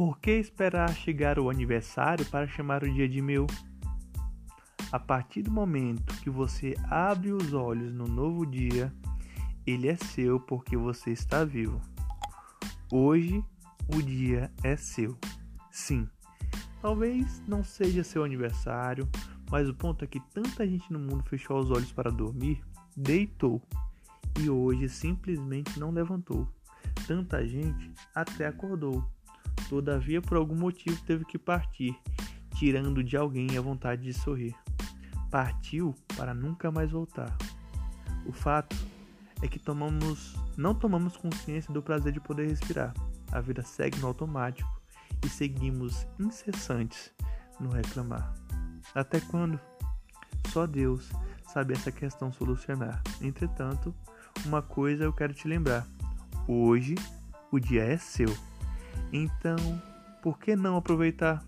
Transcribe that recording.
Por que esperar chegar o aniversário para chamar o dia de meu? A partir do momento que você abre os olhos no novo dia, ele é seu porque você está vivo. Hoje o dia é seu. Sim, talvez não seja seu aniversário, mas o ponto é que tanta gente no mundo fechou os olhos para dormir, deitou e hoje simplesmente não levantou. Tanta gente até acordou. Todavia, por algum motivo, teve que partir, tirando de alguém a vontade de sorrir. Partiu para nunca mais voltar. O fato é que tomamos, não tomamos consciência do prazer de poder respirar. A vida segue no automático e seguimos incessantes no reclamar. Até quando? Só Deus sabe essa questão solucionar. Entretanto, uma coisa eu quero te lembrar: hoje o dia é seu. Então, por que não aproveitar?